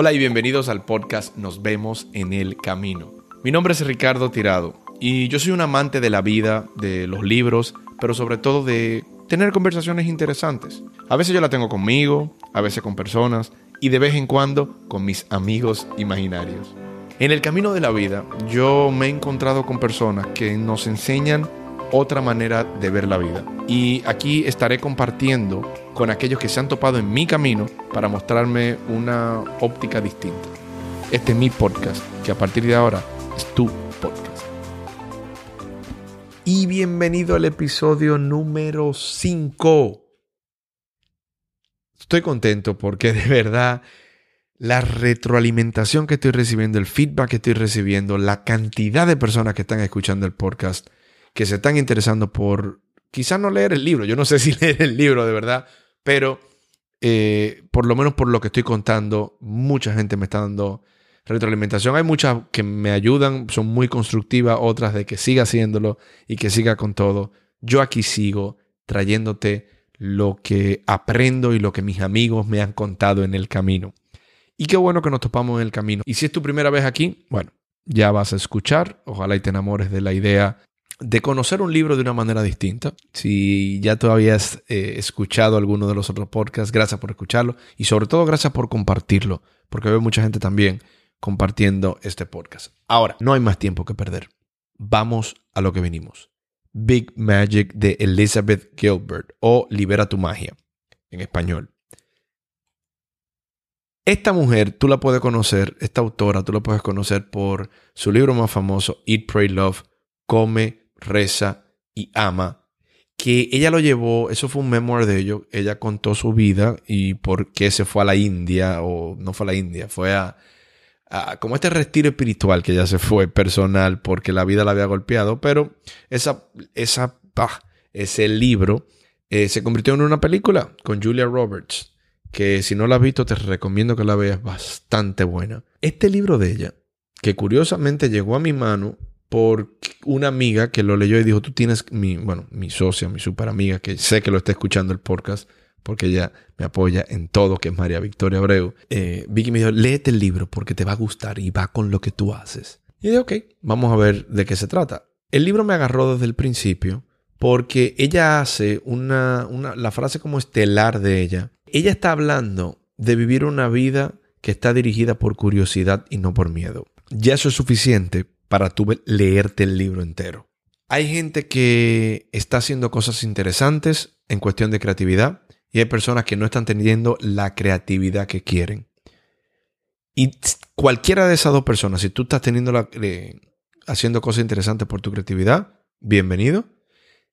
Hola y bienvenidos al podcast Nos vemos en el camino. Mi nombre es Ricardo Tirado y yo soy un amante de la vida, de los libros, pero sobre todo de tener conversaciones interesantes. A veces yo la tengo conmigo, a veces con personas y de vez en cuando con mis amigos imaginarios. En el camino de la vida yo me he encontrado con personas que nos enseñan otra manera de ver la vida. Y aquí estaré compartiendo con aquellos que se han topado en mi camino para mostrarme una óptica distinta. Este es mi podcast, que a partir de ahora es tu podcast. Y bienvenido al episodio número 5. Estoy contento porque de verdad la retroalimentación que estoy recibiendo, el feedback que estoy recibiendo, la cantidad de personas que están escuchando el podcast, que se están interesando por quizás no leer el libro, yo no sé si leer el libro de verdad, pero eh, por lo menos por lo que estoy contando, mucha gente me está dando retroalimentación. Hay muchas que me ayudan, son muy constructivas, otras de que siga haciéndolo y que siga con todo. Yo aquí sigo trayéndote lo que aprendo y lo que mis amigos me han contado en el camino. Y qué bueno que nos topamos en el camino. Y si es tu primera vez aquí, bueno, ya vas a escuchar. Ojalá y te enamores de la idea de conocer un libro de una manera distinta. Si ya tú habías eh, escuchado alguno de los otros podcasts, gracias por escucharlo y sobre todo gracias por compartirlo, porque veo mucha gente también compartiendo este podcast. Ahora, no hay más tiempo que perder. Vamos a lo que venimos. Big Magic de Elizabeth Gilbert o Libera tu magia en español. Esta mujer, tú la puedes conocer, esta autora, tú la puedes conocer por su libro más famoso, Eat, Pray, Love, Come, reza y ama, que ella lo llevó, eso fue un memoir de ello, ella contó su vida y por qué se fue a la India, o no fue a la India, fue a, como este retiro espiritual que ella se fue personal porque la vida la había golpeado, pero esa, esa, ese libro eh, se convirtió en una película con Julia Roberts, que si no la has visto te recomiendo que la veas, bastante buena. Este libro de ella, que curiosamente llegó a mi mano por una amiga que lo leyó y dijo, tú tienes mi, bueno, mi socia, mi super amiga, que sé que lo está escuchando el podcast, porque ella me apoya en todo, que es María Victoria Abreu. Eh, Vicky me dijo, léete el libro porque te va a gustar y va con lo que tú haces. Y dije, ok, vamos a ver de qué se trata. El libro me agarró desde el principio porque ella hace una, una, la frase como estelar de ella. Ella está hablando de vivir una vida que está dirigida por curiosidad y no por miedo. Ya eso es suficiente para tú leerte el libro entero. Hay gente que está haciendo cosas interesantes en cuestión de creatividad y hay personas que no están teniendo la creatividad que quieren. Y cualquiera de esas dos personas, si tú estás teniendo la, eh, haciendo cosas interesantes por tu creatividad, bienvenido.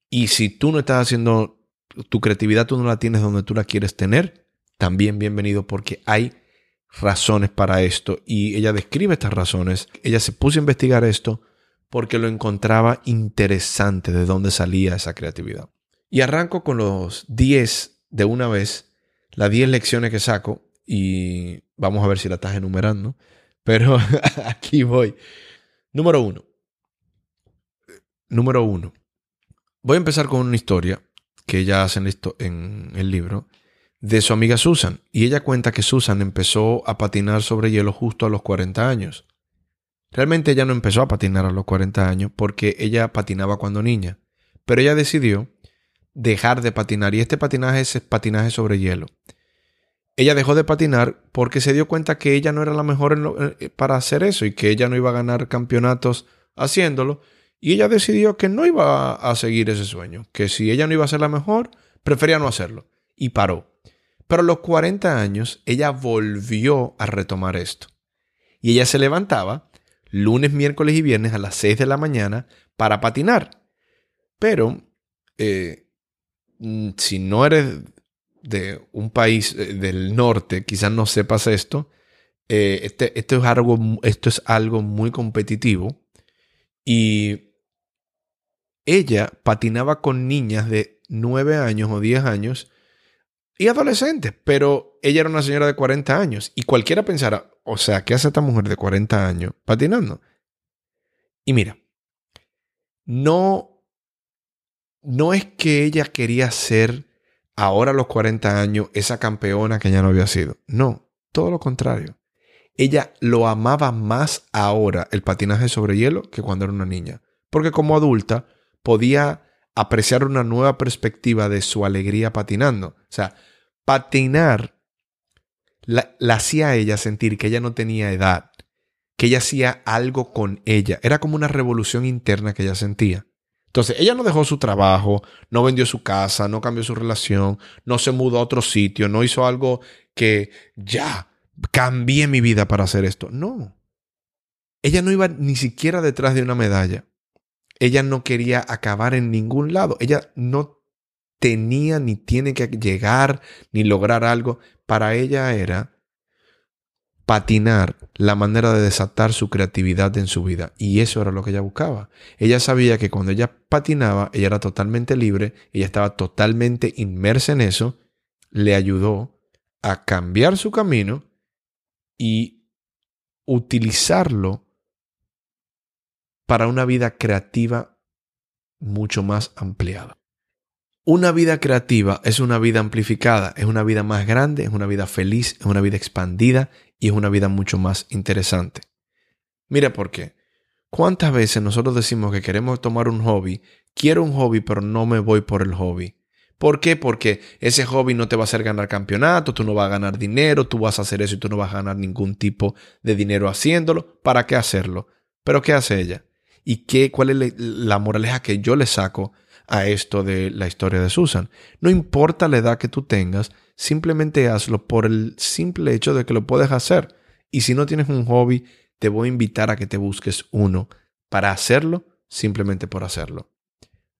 Y si tú no estás haciendo tu creatividad, tú no la tienes donde tú la quieres tener, también bienvenido porque hay razones para esto y ella describe estas razones. Ella se puso a investigar esto porque lo encontraba interesante de dónde salía esa creatividad. Y arranco con los 10 de una vez, las 10 lecciones que saco y vamos a ver si la estás enumerando, pero aquí voy. Número uno. Número uno. Voy a empezar con una historia que ella hace en, en el libro de su amiga Susan, y ella cuenta que Susan empezó a patinar sobre hielo justo a los 40 años. Realmente ella no empezó a patinar a los 40 años porque ella patinaba cuando niña, pero ella decidió dejar de patinar y este patinaje es patinaje sobre hielo. Ella dejó de patinar porque se dio cuenta que ella no era la mejor eh, para hacer eso y que ella no iba a ganar campeonatos haciéndolo y ella decidió que no iba a seguir ese sueño, que si ella no iba a ser la mejor, prefería no hacerlo y paró. Pero a los 40 años ella volvió a retomar esto. Y ella se levantaba lunes, miércoles y viernes a las 6 de la mañana para patinar. Pero eh, mm, si no eres de un país eh, del norte, quizás no sepas esto. Eh, este, esto, es algo, esto es algo muy competitivo. Y ella patinaba con niñas de 9 años o 10 años y adolescente, pero ella era una señora de 40 años y cualquiera pensara, o sea, ¿qué hace esta mujer de 40 años patinando? Y mira, no, no es que ella quería ser ahora a los 40 años esa campeona que ya no había sido. No, todo lo contrario. ella lo amaba más ahora el patinaje sobre hielo que cuando era una niña. Porque como adulta podía apreciar una nueva perspectiva de su alegría patinando. O sea, patinar la, hacía a ella sentir que ella no tenía edad, que ella hacía algo con ella. Era como una revolución interna que ella sentía. Entonces, ella no dejó su trabajo, no vendió su casa, no cambió su relación, no se mudó a otro sitio, no hizo algo que ya cambié mi vida para hacer esto. No. Ella no iba ni siquiera detrás de una medalla. Ella no quería acabar en ningún lado. Ella no tenía ni tiene que llegar ni lograr algo. Para ella era patinar la manera de desatar su creatividad en su vida. Y eso era lo que ella buscaba. Ella sabía que cuando ella patinaba, ella era totalmente libre, ella estaba totalmente inmersa en eso, le ayudó a cambiar su camino y utilizarlo para una vida creativa mucho más ampliada. Una vida creativa es una vida amplificada, es una vida más grande, es una vida feliz, es una vida expandida y es una vida mucho más interesante. Mira por qué. ¿Cuántas veces nosotros decimos que queremos tomar un hobby? Quiero un hobby, pero no me voy por el hobby. ¿Por qué? Porque ese hobby no te va a hacer ganar campeonato, tú no vas a ganar dinero, tú vas a hacer eso y tú no vas a ganar ningún tipo de dinero haciéndolo. ¿Para qué hacerlo? Pero ¿qué hace ella? Y qué, cuál es la moraleja que yo le saco a esto de la historia de Susan. No importa la edad que tú tengas, simplemente hazlo por el simple hecho de que lo puedes hacer. Y si no tienes un hobby, te voy a invitar a que te busques uno para hacerlo simplemente por hacerlo.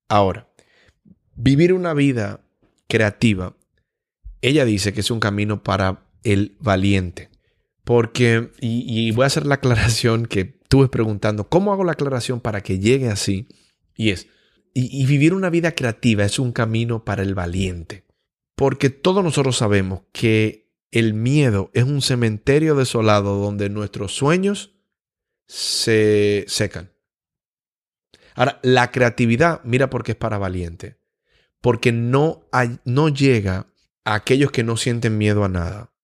Ahora, vivir una vida creativa, ella dice que es un camino para el valiente. Porque, y, voy a hacer la aclaración que estuve preguntando, ¿cómo hago la aclaración para que llegue así? Y es, y, vivir una vida creativa es un camino para el valiente. Porque todos nosotros sabemos que el miedo es un cementerio desolado donde nuestros sueños se secan. Ahora, la creatividad, mira por qué es para valiente. Porque no, no llega a aquellos que no sienten miedo a nada.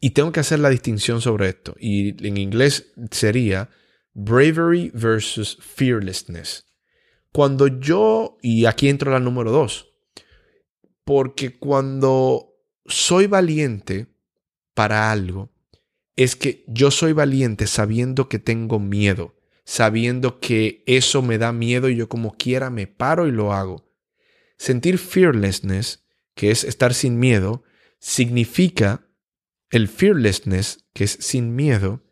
Y tengo que hacer la distinción sobre esto. Y en inglés sería bravery versus fearlessness. Cuando yo, y aquí entro la número dos, porque cuando soy valiente para algo, es que yo soy valiente sabiendo que tengo miedo, sabiendo que eso me da miedo y yo como quiera me paro y lo hago. Sentir fearlessness, que es estar sin miedo, significa el fearlessness, que es sin miedo,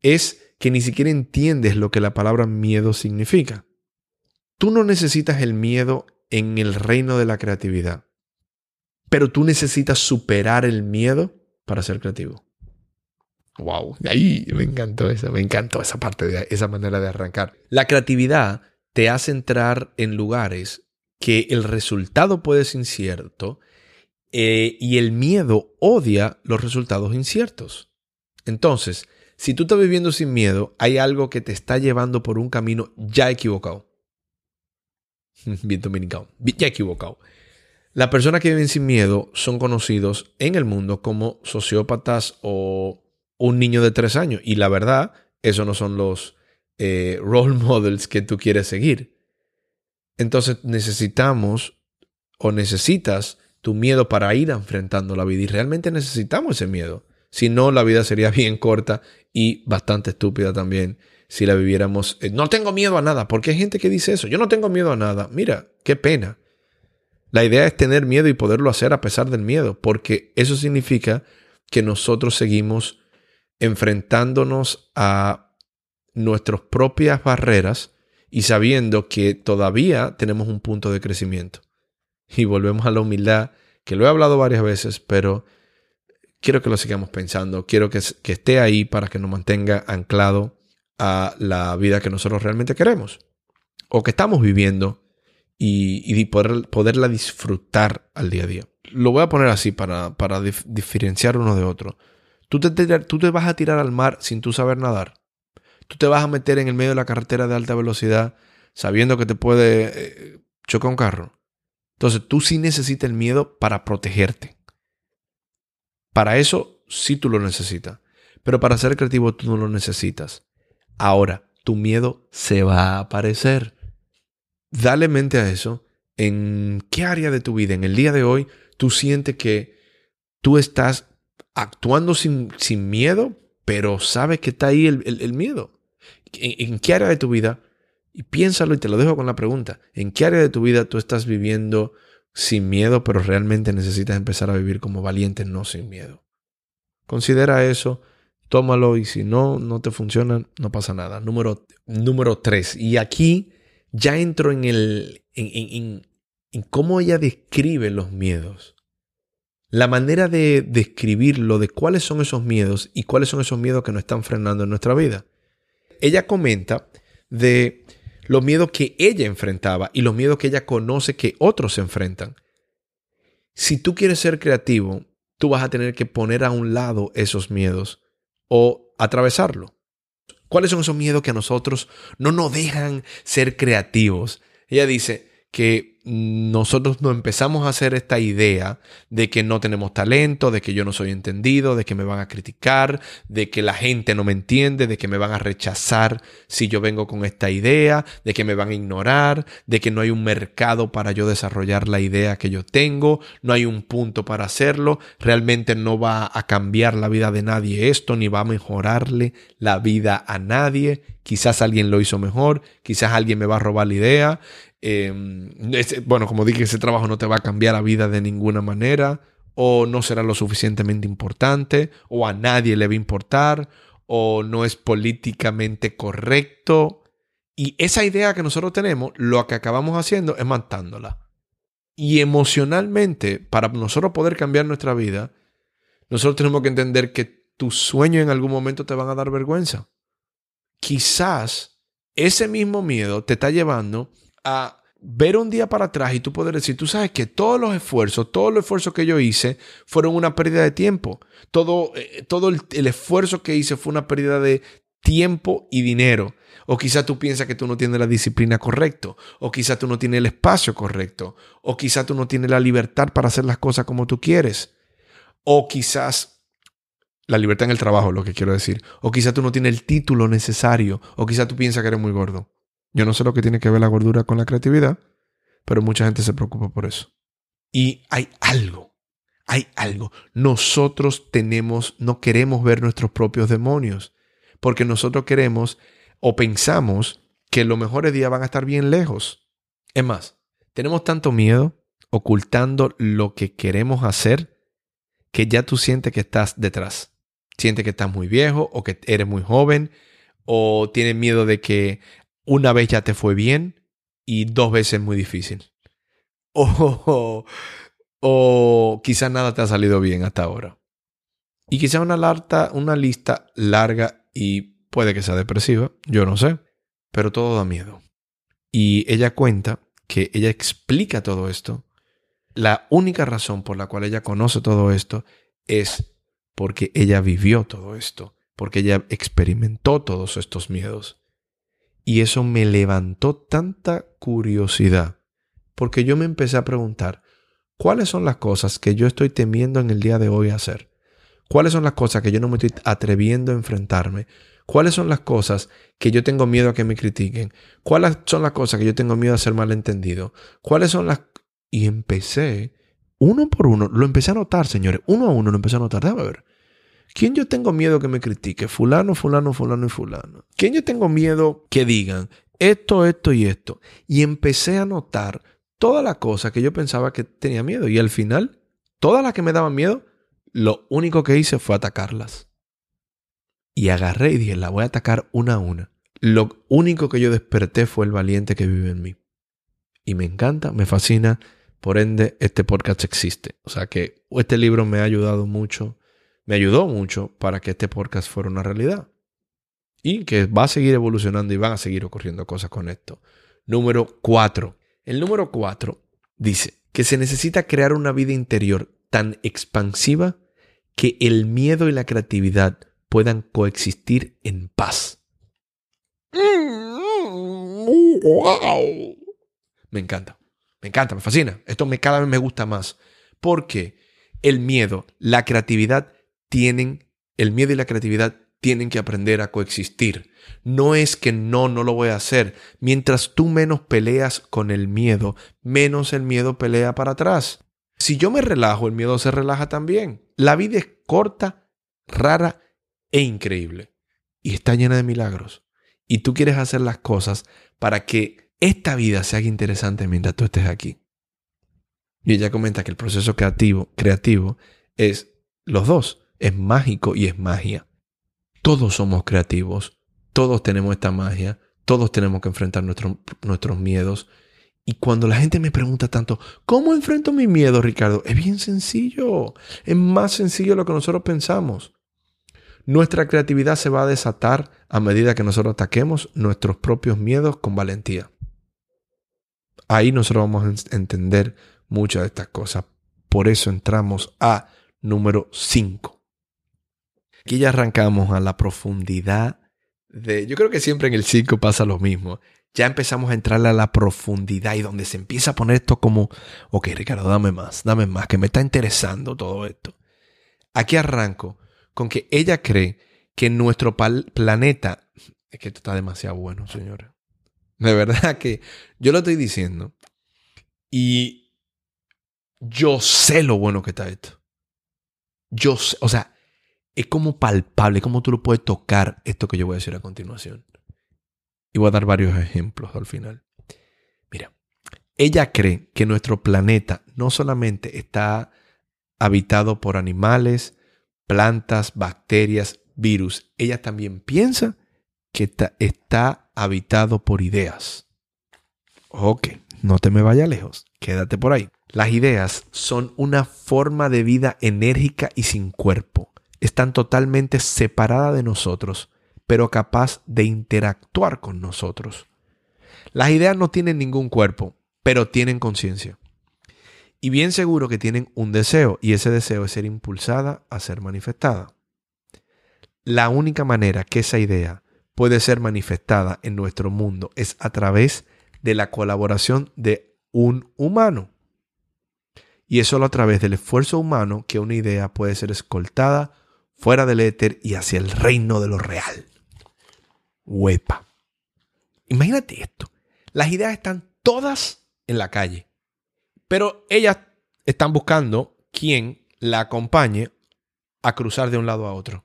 es que ni siquiera entiendes lo que la palabra miedo significa. Tú no necesitas el miedo en el reino de la creatividad, pero tú necesitas superar el miedo para ser creativo. Wow, ahí me encantó esa, me encantó esa parte esa manera de arrancar. La creatividad te hace entrar en lugares que el resultado puede ser incierto eh, y el miedo odia los resultados inciertos. Entonces, si tú estás viviendo sin miedo, hay algo que te está llevando por un camino ya equivocado. Bien dominicano, ya equivocado. Las personas que viven sin miedo son conocidos en el mundo como sociópatas o un niño de tres años. Y la verdad, esos no son los eh, role models que tú quieres seguir. Entonces necesitamos o necesitas tu miedo para ir enfrentando la vida. Y realmente necesitamos ese miedo. Si no, la vida sería bien corta y bastante estúpida también si la viviéramos. Eh, no tengo miedo a nada, porque hay gente que dice eso. Yo no tengo miedo a nada. Mira, qué pena. La idea es tener miedo y poderlo hacer a pesar del miedo, porque eso significa que nosotros seguimos enfrentándonos a nuestras propias barreras y sabiendo que todavía tenemos un punto de crecimiento. Y volvemos a la humildad, que lo he hablado varias veces, pero quiero que lo sigamos pensando, quiero que, esté ahí para que nos mantenga anclado a la vida que nosotros realmente queremos o que estamos viviendo y, poderla disfrutar al día a día. Lo voy a poner así para, para diferenciar uno de otro. ¿Tú te, tú te vas a tirar al mar sin tú saber nadar. Tú te vas a meter en el medio de la carretera de alta velocidad sabiendo que te puede eh, chocar un carro. Entonces tú sí necesitas el miedo para protegerte. Para eso sí tú lo necesitas. Pero para ser creativo tú no lo necesitas. Ahora, tu miedo se va a aparecer. Dale mente a eso. ¿En qué área de tu vida, en el día de hoy, tú sientes que tú estás actuando sin, sin miedo, pero sabes que está ahí el, miedo? ¿En, ¿En qué área de tu vida? Y piénsalo y te lo dejo con la pregunta. ¿En qué área de tu vida tú estás viviendo sin miedo, pero realmente necesitas empezar a vivir como valiente, no sin miedo? Considera eso tómalo y si no, no te funciona, no pasa nada. Número, número tres. Y aquí ya entro en, el, en, en, cómo ella describe los miedos. La manera de describirlo, de cuáles son esos miedos y cuáles son esos miedos que nos están frenando en nuestra vida. Ella comenta de los miedos que ella enfrentaba y los miedos que ella conoce que otros enfrentan. Si tú quieres ser creativo, tú vas a tener que poner a un lado esos miedos o atravesarlo. ¿Cuáles son esos miedos que a nosotros no nos dejan ser creativos? Ella dice que nosotros no empezamos a hacer esta idea de que no tenemos talento, de que yo no soy entendido, de que me van a criticar, de que la gente no me entiende, de que me van a rechazar si yo vengo con esta idea, de que me van a ignorar, de que no hay un mercado para yo desarrollar la idea que yo tengo, no hay un punto para hacerlo, realmente no va a cambiar la vida de nadie esto, ni va a mejorarle la vida a nadie, quizás alguien lo hizo mejor, quizás alguien me va a robar la idea, Em, bueno, como dije, ese trabajo no te va a cambiar la vida de ninguna manera, o no será lo suficientemente importante, o a nadie le va a importar, o no es políticamente correcto. Y esa idea que nosotros tenemos, lo que acabamos haciendo es matándola. Y emocionalmente, para nosotros poder cambiar nuestra vida, nosotros tenemos que entender que tus sueños en algún momento te van a dar vergüenza. Quizás ese mismo miedo te está llevando a ver un día para atrás y tú poder decir, tú sabes que todos los esfuerzos, todos los esfuerzos que yo hice fueron una pérdida de tiempo. Todo, eh, todo el, esfuerzo que hice fue una pérdida de tiempo y dinero. O quizá tú piensas que tú no tienes la disciplina correcta. O quizá tú no tienes el espacio correcto. O quizá tú no tienes la libertad para hacer las cosas como tú quieres. O quizás la libertad en el trabajo, lo que quiero decir. O quizá tú no tienes el título necesario. O quizá tú piensas que eres muy gordo. Yo no sé lo que tiene que ver la gordura con la creatividad, pero mucha gente se preocupa por eso. Y hay algo, hay algo. Nosotros tenemos, no queremos ver nuestros propios demonios, porque nosotros queremos o pensamos que los mejores días van a estar bien lejos. Es más, tenemos tanto miedo ocultando lo que queremos hacer que ya tú sientes que estás detrás. Sientes que estás muy viejo o que eres muy joven o tienes miedo de que una vez ya te fue bien y dos veces muy difícil. O, o quizás nada te ha salido bien hasta ahora. Y quizá una, una lista larga y puede que sea depresiva, yo no sé, pero todo da miedo. Y ella cuenta que ella explica todo esto. La única razón por la cual ella conoce todo esto es porque ella vivió todo esto, porque ella experimentó todos estos miedos. Y eso me levantó tanta curiosidad, porque yo me empecé a preguntar, ¿cuáles son las cosas que yo estoy temiendo en el día de hoy hacer? ¿Cuáles son las cosas que yo no me estoy atreviendo a enfrentarme? ¿Cuáles son las cosas que yo tengo miedo a que me critiquen? ¿Cuáles son las cosas que yo tengo miedo a ser malentendido? ¿Cuáles son las... Y empecé, uno por uno, lo empecé a notar, señores, uno a uno lo empecé a notar. Déjame ver. ¿Quién yo tengo miedo que me critique? Fulano, fulano, fulano y fulano. ¿Quién yo tengo miedo que digan esto, esto y esto? Y empecé a notar todas las cosas que yo pensaba que tenía miedo. Y al final, todas las que me daban miedo, lo único que hice fue atacarlas. Y agarré y dije, la voy a atacar una a una. Lo único que yo desperté fue el valiente que vive en mí. Y me encanta, me fascina. Por ende, este podcast existe. O sea que este libro me ha ayudado mucho me ayudó mucho para que este podcast fuera una realidad. Y que va a seguir evolucionando y van a seguir ocurriendo cosas con esto. Número 4. El número 4 dice que se necesita crear una vida interior tan expansiva que el miedo y la creatividad puedan coexistir en paz. Me encanta, me encanta, me fascina. Esto me, cada vez me gusta más. Porque el miedo, la creatividad tienen el miedo y la creatividad tienen que aprender a coexistir. No es que no, no lo voy a hacer. Mientras tú menos peleas con el miedo, menos el miedo pelea para atrás. Si yo me relajo, el miedo se relaja también. La vida es corta, rara e increíble. Y está llena de milagros. Y tú quieres hacer las cosas para que esta vida se haga interesante mientras tú estés aquí. Y ella comenta que el proceso creativo, creativo es los dos. Es mágico y es magia. Todos somos creativos. Todos tenemos esta magia. Todos tenemos que enfrentar nuestros miedos. Y cuando la gente me pregunta tanto, ¿cómo enfrento mi miedo, Ricardo? Es bien sencillo. Es más sencillo de lo que nosotros pensamos. Nuestra creatividad se va a desatar a medida que nosotros ataquemos nuestros propios miedos con valentía. Ahí nosotros vamos a entender muchas de estas cosas. Por eso entramos a número 5. Aquí ya arrancamos a la profundidad de... Yo creo que siempre en el 5 pasa lo mismo. Ya empezamos a entrarle a la profundidad y donde se empieza a poner esto como, ok Ricardo, dame más, dame más, que me está interesando todo esto. Aquí arranco con que ella cree que nuestro planeta, es que esto está demasiado bueno, señora. De verdad que yo lo estoy diciendo y yo sé lo bueno que está esto. Yo sé, o sea, es como palpable, como tú lo puedes tocar esto que yo voy a decir a continuación. Y voy a dar varios ejemplos al final. Mira, ella cree que nuestro planeta no solamente está habitado por animales, plantas, bacterias, virus. Ella también piensa que está, habitado por ideas. Ok, no te me vayas lejos, quédate por ahí. Las ideas son una forma de vida enérgica y sin cuerpo. Están totalmente separadas de nosotros, pero capaz de interactuar con nosotros. Las ideas no tienen ningún cuerpo, pero tienen conciencia. Y bien seguro que tienen un deseo, y ese deseo es ser impulsada a ser manifestada. La única manera que esa idea puede ser manifestada en nuestro mundo es a través de la colaboración de un humano. Y es solo a través del esfuerzo humano que una idea puede ser escoltada fuera del éter y hacia el reino de lo real. Huepa. Imagínate esto. Las ideas están todas en la calle, pero ellas están buscando quien la acompañe a cruzar de un lado a otro.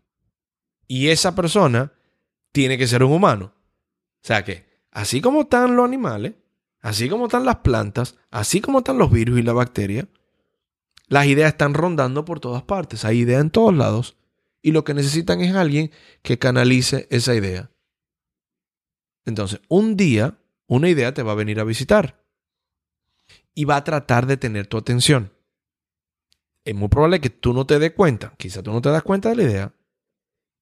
Y esa persona tiene que ser un humano. O sea que, así como están los animales, así como están las plantas, así como están los virus y la bacteria, las ideas están rondando por todas partes, hay ideas en todos lados y lo que necesitan es alguien que canalice esa idea. Entonces, un día, una idea te va a venir a visitar y va a tratar de tener tu atención. Es muy probable que tú no te des cuenta, quizá tú no te das cuenta de la idea,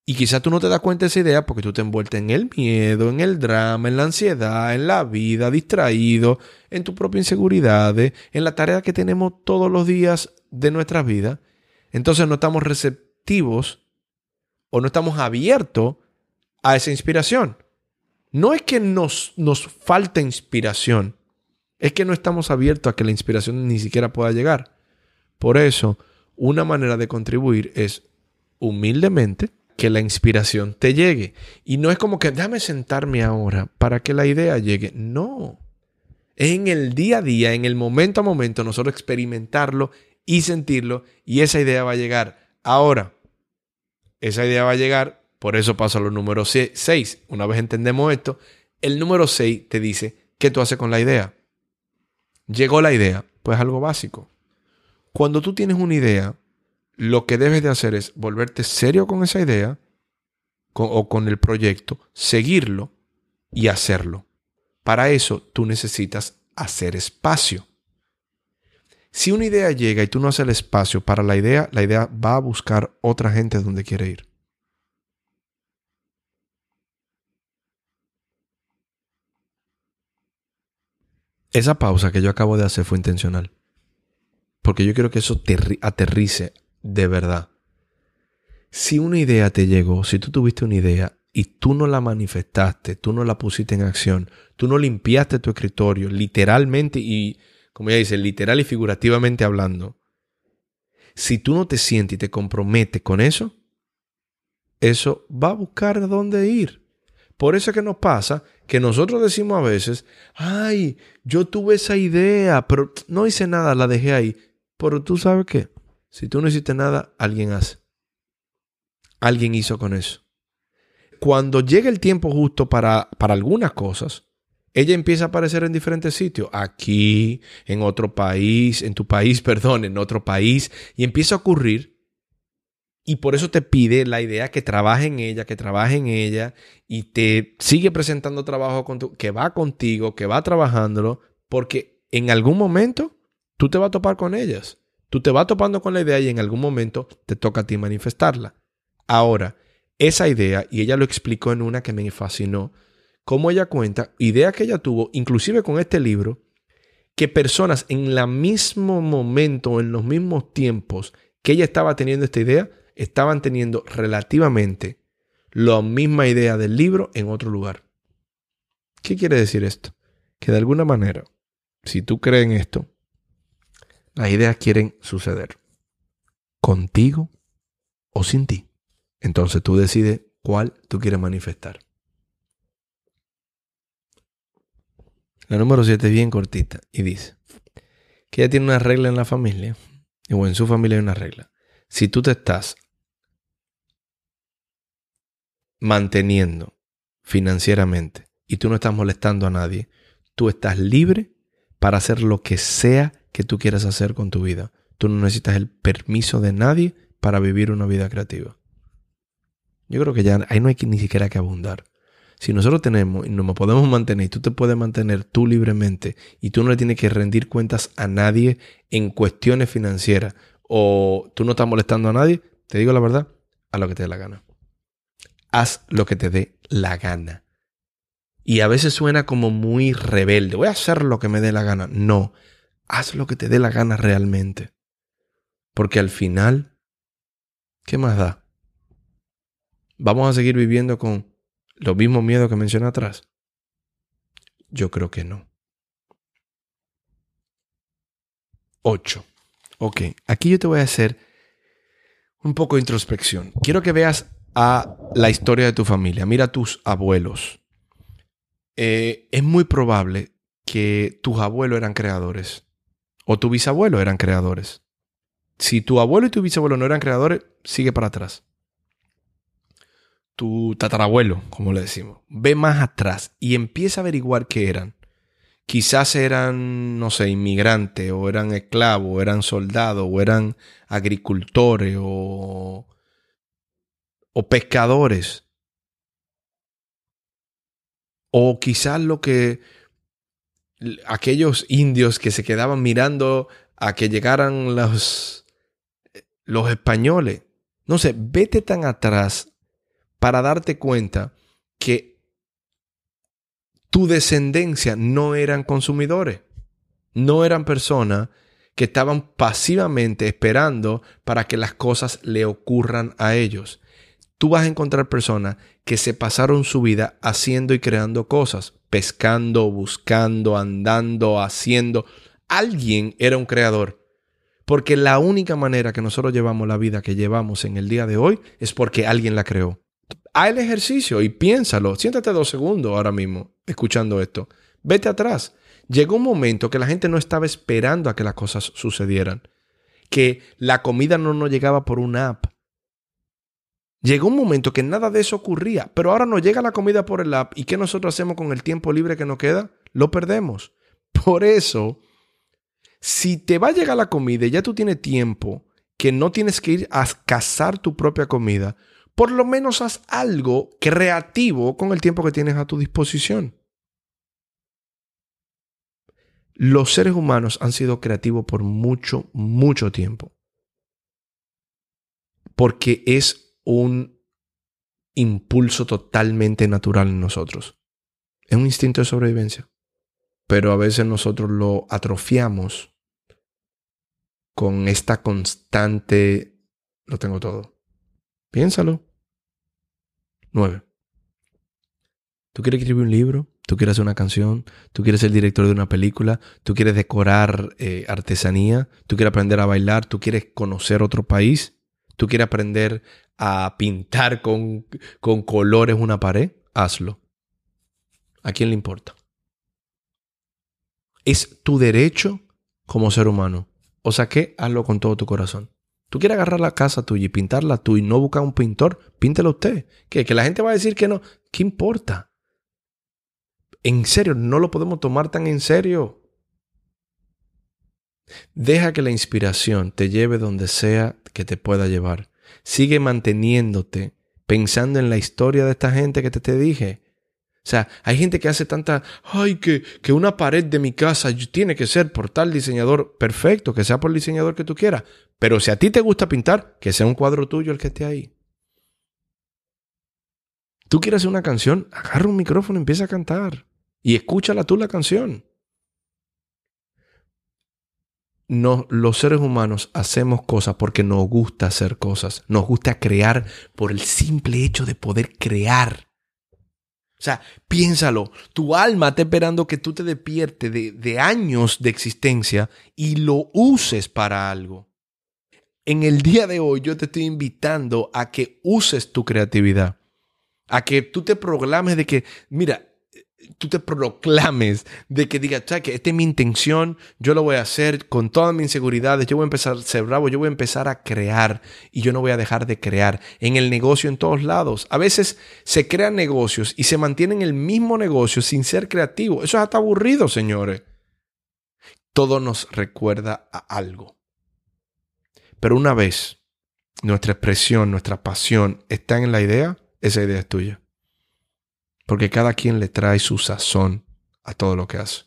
y quizá tú no te das cuenta de esa idea porque tú te envueltes en el miedo, en el drama, en la ansiedad, en la vida, distraído, en tu propia inseguridad, en la tarea que tenemos todos los días de nuestra vida. Entonces no estamos receptivos o no estamos abiertos a esa inspiración. No es que nos, nos falte inspiración, es que no estamos abiertos a que la inspiración ni siquiera pueda llegar. Por eso, una manera de contribuir es humildemente que la inspiración te llegue. Y no es como que déjame sentarme ahora para que la idea llegue. No. En el día a día, en el momento a momento, nosotros experimentarlo y sentirlo y esa idea va a llegar. Ahora, esa idea va a llegar, por eso paso a los números 6. Una vez entendemos esto, el número 6 te dice, ¿qué tú haces con la idea? Llegó la idea, pues algo básico. Cuando tú tienes una idea, lo que debes de hacer es volverte serio con esa idea o con el proyecto, seguirlo y hacerlo. Para eso tú necesitas hacer espacio. Si una idea llega y tú no haces el espacio para la idea, la idea va a buscar otra gente donde quiere ir. Esa pausa que yo acabo de hacer fue intencional. Porque yo quiero que eso aterrice de verdad. Si una idea te llegó, si tú tuviste una idea y tú no la manifestaste, tú no la pusiste en acción, tú no limpiaste tu escritorio, literalmente y, como ya dice, literal y figurativamente hablando, si tú no te sientes y te comprometes con eso, eso va a buscar dónde ir. Por eso es que nos pasa que nosotros decimos a veces, ay, yo tuve esa idea, pero no hice nada, la dejé ahí. Pero tú sabes qué, si tú no hiciste nada, alguien hace. Alguien hizo con eso. Cuando llega el tiempo justo para, para algunas cosas, ella empieza a aparecer en diferentes sitios, aquí, en otro país, en tu país, perdón, en otro país, y empieza a ocurrir y por eso te pide la idea que trabaje en ella, que trabaje en ella y te sigue presentando trabajo con tu, que va contigo, que va trabajándolo, porque en algún momento tú te vas a topar con ellas. Tú te vas topando con la idea y en algún momento te toca a ti manifestarla. Ahora, esa idea, y ella lo explicó en una que me fascinó, cómo ella cuenta, idea que ella tuvo, inclusive con este libro, que personas en el mismo momento, en los mismos tiempos que ella estaba teniendo esta idea, estaban teniendo relativamente la misma idea del libro en otro lugar. ¿Qué quiere decir esto? Que de alguna manera, si tú crees en esto, las ideas quieren suceder contigo o sin ti. Entonces tú decides cuál tú quieres manifestar. La número 7 es bien cortita y dice que ella tiene una regla en la familia, o en su familia hay una regla. Si tú te estás manteniendo financieramente y tú no estás molestando a nadie, tú estás libre para hacer lo que sea que tú quieras hacer con tu vida. Tú no necesitas el permiso de nadie para vivir una vida creativa. Yo creo que ya ahí no hay ni siquiera que abundar. Si nosotros tenemos y nos podemos mantener y tú te puedes mantener tú libremente y tú no le tienes que rendir cuentas a nadie en cuestiones financieras o tú no estás molestando a nadie, te digo la verdad, a lo que te dé la gana haz lo que te dé la gana. Y a veces suena como muy rebelde, voy a hacer lo que me dé la gana. No, haz lo que te dé la gana realmente. Porque al final, ¿qué más da? ¿Vamos a seguir viviendo con los mismos miedos que mencioné atrás? Yo creo que no. 8. Ok, aquí yo te voy a hacer un poco de introspección. Quiero que veas a la historia de tu familia, mira tus abuelos. Eh, es muy probable que tus abuelos eran creadores o tu bisabuelo eran creadores. Si tu abuelo y tu bisabuelo no eran creadores, sigue para atrás. Tu tatarabuelo, como le decimos, ve más atrás y empieza a averiguar qué eran. Quizás eran, no sé, inmigrantes, o eran esclavos, o eran soldados, o eran agricultores, o o pescadores. O quizás lo que aquellos indios que se quedaban mirando a que llegaran los, los españoles. No sé, vete tan atrás para darte cuenta que tu descendencia no eran consumidores, no eran personas que estaban pasivamente esperando para que las cosas le ocurran a ellos tú vas a encontrar personas que se pasaron su vida haciendo y creando cosas, pescando, buscando, andando, haciendo. Alguien era un creador. Porque la única manera que nosotros llevamos la vida que llevamos en el día de hoy es porque alguien la creó. Haz el ejercicio y piénsalo. Siéntate dos segundos ahora mismo escuchando esto. Vete atrás. Llegó un momento que la gente no estaba esperando a que las cosas sucedieran. Que la comida no nos llegaba por una app Llegó un momento que nada de eso ocurría, pero ahora nos llega la comida por el app y ¿qué nosotros hacemos con el tiempo libre que nos queda? Lo perdemos. Por eso, si te va a llegar la comida y ya tú tienes tiempo que no tienes que ir a cazar tu propia comida, por lo menos haz algo creativo con el tiempo que tienes a tu disposición. Los seres humanos han sido creativos por mucho, mucho tiempo. Porque es un impulso totalmente natural en nosotros. Es un instinto de sobrevivencia. Pero a veces nosotros lo atrofiamos con esta constante, lo tengo todo. Piénsalo. Nueve. ¿Tú quieres escribir un libro? ¿Tú quieres hacer una canción? ¿Tú quieres ser director de una película? ¿Tú quieres decorar eh, artesanía? ¿Tú quieres aprender a bailar? ¿Tú quieres conocer otro país? ¿Tú quieres aprender a pintar con, con colores una pared? Hazlo. ¿A quién le importa? Es tu derecho como ser humano. O sea que hazlo con todo tu corazón. Tú quieres agarrar la casa tuya y pintarla tú y no buscar un pintor, píntelo usted. ¿Que, que la gente va a decir que no. ¿Qué importa? En serio, no lo podemos tomar tan en serio. Deja que la inspiración te lleve donde sea que te pueda llevar. Sigue manteniéndote pensando en la historia de esta gente que te, te dije. O sea, hay gente que hace tanta, ay, que, que una pared de mi casa tiene que ser por tal diseñador. Perfecto, que sea por el diseñador que tú quieras. Pero si a ti te gusta pintar, que sea un cuadro tuyo el que esté ahí. Tú quieres hacer una canción, agarra un micrófono y empieza a cantar. Y escúchala tú la canción. No, los seres humanos hacemos cosas porque nos gusta hacer cosas. Nos gusta crear por el simple hecho de poder crear. Sea, piénsalo, tu alma está esperando que tú te despiertes de, de años de existencia y lo uses para algo. En el día de hoy yo te estoy invitando a que uses tu creatividad, a que tú te proclames de que, mira, tú te proclames de que digas, que esta es mi intención, yo lo voy a hacer con todas mis inseguridades, yo voy a empezar a ser bravo, yo voy a empezar a crear y yo no voy a dejar de crear en el negocio en todos lados. A veces se crean negocios y se mantienen el mismo negocio sin ser creativo. Eso es hasta aburrido, señores. Todo nos recuerda a algo. Pero una vez nuestra expresión, nuestra pasión está en la idea, esa idea es tuya. Porque cada quien le trae su sazón a todo lo que hace.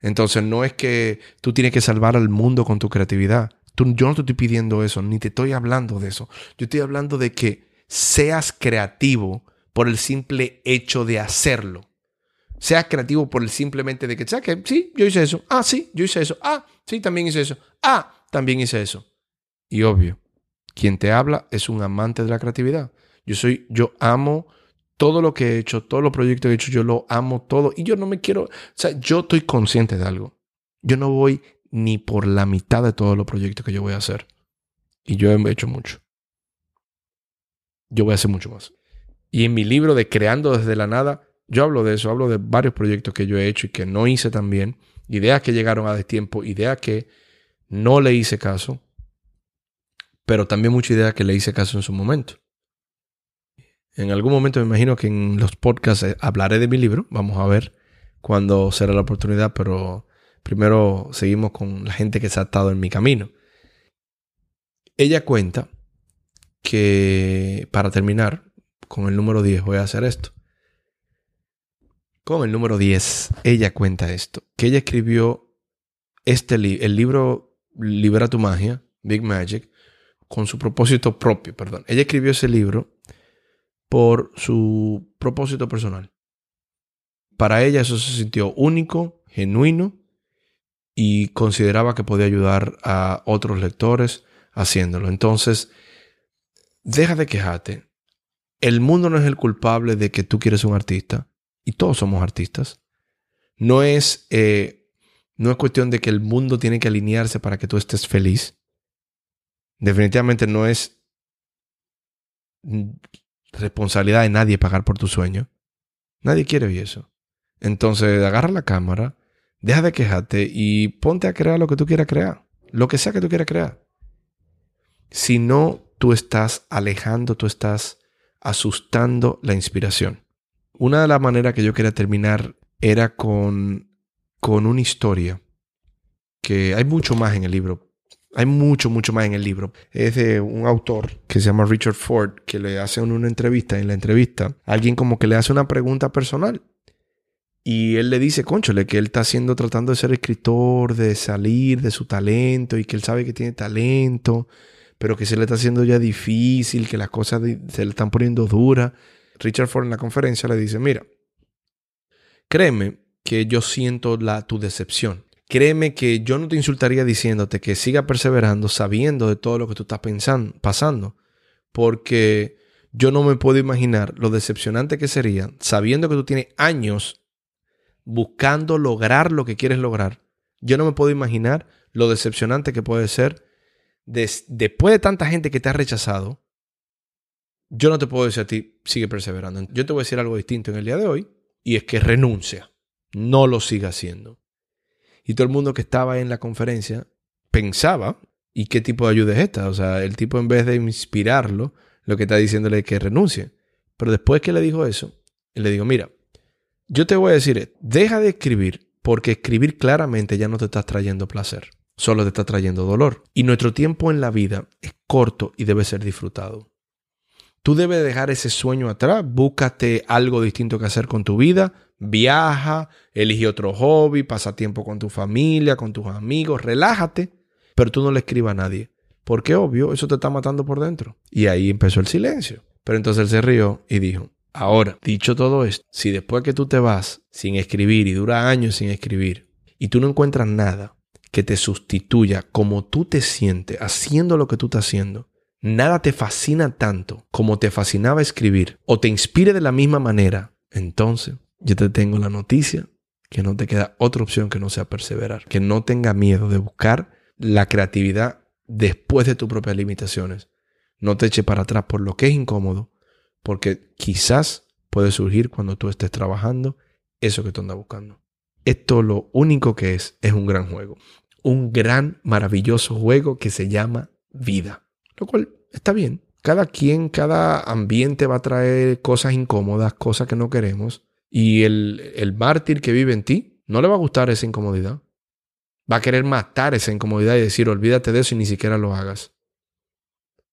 Entonces no es que tú tienes que salvar al mundo con tu creatividad. Tú, yo no te estoy pidiendo eso, ni te estoy hablando de eso. Yo estoy hablando de que seas creativo por el simple hecho de hacerlo. Seas creativo por el simplemente de que, ¿sabes que Sí, yo hice eso. Ah, sí, yo hice eso. Ah, sí, también hice eso. Ah, también hice eso. Y obvio, quien te habla es un amante de la creatividad. Yo soy, yo amo todo lo que he hecho, todos los proyectos que he hecho, yo lo amo todo. Y yo no me quiero, o sea, yo estoy consciente de algo. Yo no voy ni por la mitad de todos los proyectos que yo voy a hacer. Y yo he hecho mucho. Yo voy a hacer mucho más. Y en mi libro de Creando desde la nada, yo hablo de eso, hablo de varios proyectos que yo he hecho y que no hice tan bien. Ideas que llegaron a destiempo, ideas que no le hice caso, pero también muchas ideas que le hice caso en su momento. En algún momento me imagino que en los podcasts eh, hablaré de mi libro. Vamos a ver cuándo será la oportunidad, pero primero seguimos con la gente que se ha estado en mi camino. Ella cuenta que para terminar con el número 10 voy a hacer esto. Con el número 10, ella cuenta esto, que ella escribió este el libro Libera tu magia, Big Magic, con su propósito propio, perdón. Ella escribió ese libro por su propósito personal. Para ella eso se sintió único, genuino y consideraba que podía ayudar a otros lectores haciéndolo. Entonces, deja de quejarte. El mundo no es el culpable de que tú quieres un artista y todos somos artistas. No es, eh, no es cuestión de que el mundo tiene que alinearse para que tú estés feliz. Definitivamente no es responsabilidad de nadie pagar por tu sueño. Nadie quiere oír eso. Entonces, agarra la cámara, deja de quejarte y ponte a crear lo que tú quieras crear. Lo que sea que tú quieras crear. Si no, tú estás alejando, tú estás asustando la inspiración. Una de las maneras que yo quería terminar era con, con una historia que hay mucho más en el libro, hay mucho, mucho más en el libro. Es de un autor que se llama Richard Ford, que le hace una entrevista. En la entrevista, alguien como que le hace una pregunta personal. Y él le dice, conchole, que él está haciendo, tratando de ser escritor, de salir de su talento y que él sabe que tiene talento, pero que se le está haciendo ya difícil, que las cosas se le están poniendo duras. Richard Ford en la conferencia le dice, mira, créeme que yo siento la, tu decepción. Créeme que yo no te insultaría diciéndote que siga perseverando sabiendo de todo lo que tú estás pensando, pasando, porque yo no me puedo imaginar lo decepcionante que sería sabiendo que tú tienes años buscando lograr lo que quieres lograr. Yo no me puedo imaginar lo decepcionante que puede ser después de tanta gente que te ha rechazado, yo no te puedo decir a ti, sigue perseverando. Yo te voy a decir algo distinto en el día de hoy, y es que renuncia, no lo siga haciendo. Y todo el mundo que estaba en la conferencia pensaba, ¿y qué tipo de ayuda es esta? O sea, el tipo en vez de inspirarlo, lo que está diciéndole es que renuncie. Pero después que le dijo eso, le digo, mira, yo te voy a decir, deja de escribir porque escribir claramente ya no te está trayendo placer, solo te está trayendo dolor. Y nuestro tiempo en la vida es corto y debe ser disfrutado. Tú debes dejar ese sueño atrás, búscate algo distinto que hacer con tu vida, viaja, elige otro hobby, pasa tiempo con tu familia, con tus amigos, relájate, pero tú no le escribas a nadie, porque obvio, eso te está matando por dentro. Y ahí empezó el silencio. Pero entonces él se rió y dijo, ahora, dicho todo esto, si después que tú te vas sin escribir y dura años sin escribir, y tú no encuentras nada que te sustituya como tú te sientes haciendo lo que tú estás haciendo, nada te fascina tanto como te fascinaba escribir o te inspire de la misma manera, entonces yo te tengo la noticia que no te queda otra opción que no sea perseverar, que no tenga miedo de buscar la creatividad después de tus propias limitaciones. No te eche para atrás por lo que es incómodo, porque quizás puede surgir cuando tú estés trabajando eso que tú andas buscando. Esto lo único que es es un gran juego, un gran maravilloso juego que se llama vida. Lo cual está bien. Cada quien, cada ambiente va a traer cosas incómodas, cosas que no queremos. Y el, el mártir que vive en ti no le va a gustar esa incomodidad. Va a querer matar esa incomodidad y decir, olvídate de eso y ni siquiera lo hagas.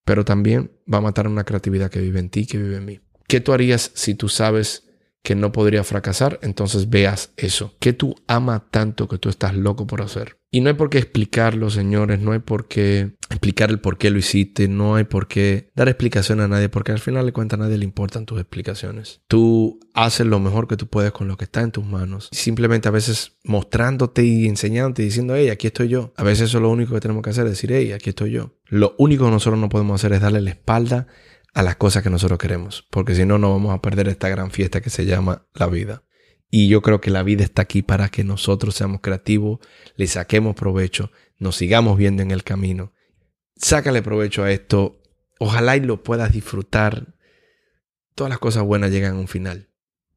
Pero también va a matar una creatividad que vive en ti, que vive en mí. ¿Qué tú harías si tú sabes que no podría fracasar? Entonces veas eso. ¿Qué tú amas tanto que tú estás loco por hacer? Y no hay por qué explicarlo, señores, no hay por qué explicar el por qué lo hiciste, no hay por qué dar explicación a nadie, porque al final de cuentas a nadie le importan tus explicaciones. Tú haces lo mejor que tú puedes con lo que está en tus manos. Simplemente a veces mostrándote y enseñándote y diciendo, hey, aquí estoy yo. A veces eso es lo único que tenemos que hacer, decir, hey, aquí estoy yo. Lo único que nosotros no podemos hacer es darle la espalda a las cosas que nosotros queremos, porque si no, no vamos a perder esta gran fiesta que se llama la vida. Y yo creo que la vida está aquí para que nosotros seamos creativos, le saquemos provecho, nos sigamos viendo en el camino. Sácale provecho a esto. Ojalá y lo puedas disfrutar. Todas las cosas buenas llegan a un final.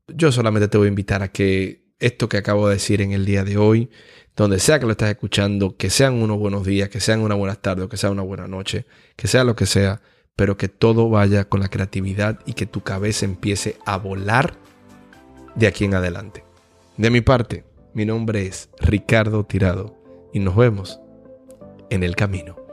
Yo solamente te voy a invitar a que esto que acabo de decir en el día de hoy, donde sea que lo estás escuchando, que sean unos buenos días, que sean una buena tarde o que sea una buena noche, que sea lo que sea, pero que todo vaya con la creatividad y que tu cabeza empiece a volar de aquí en adelante. De mi parte, mi nombre es Ricardo Tirado y nos vemos en el camino.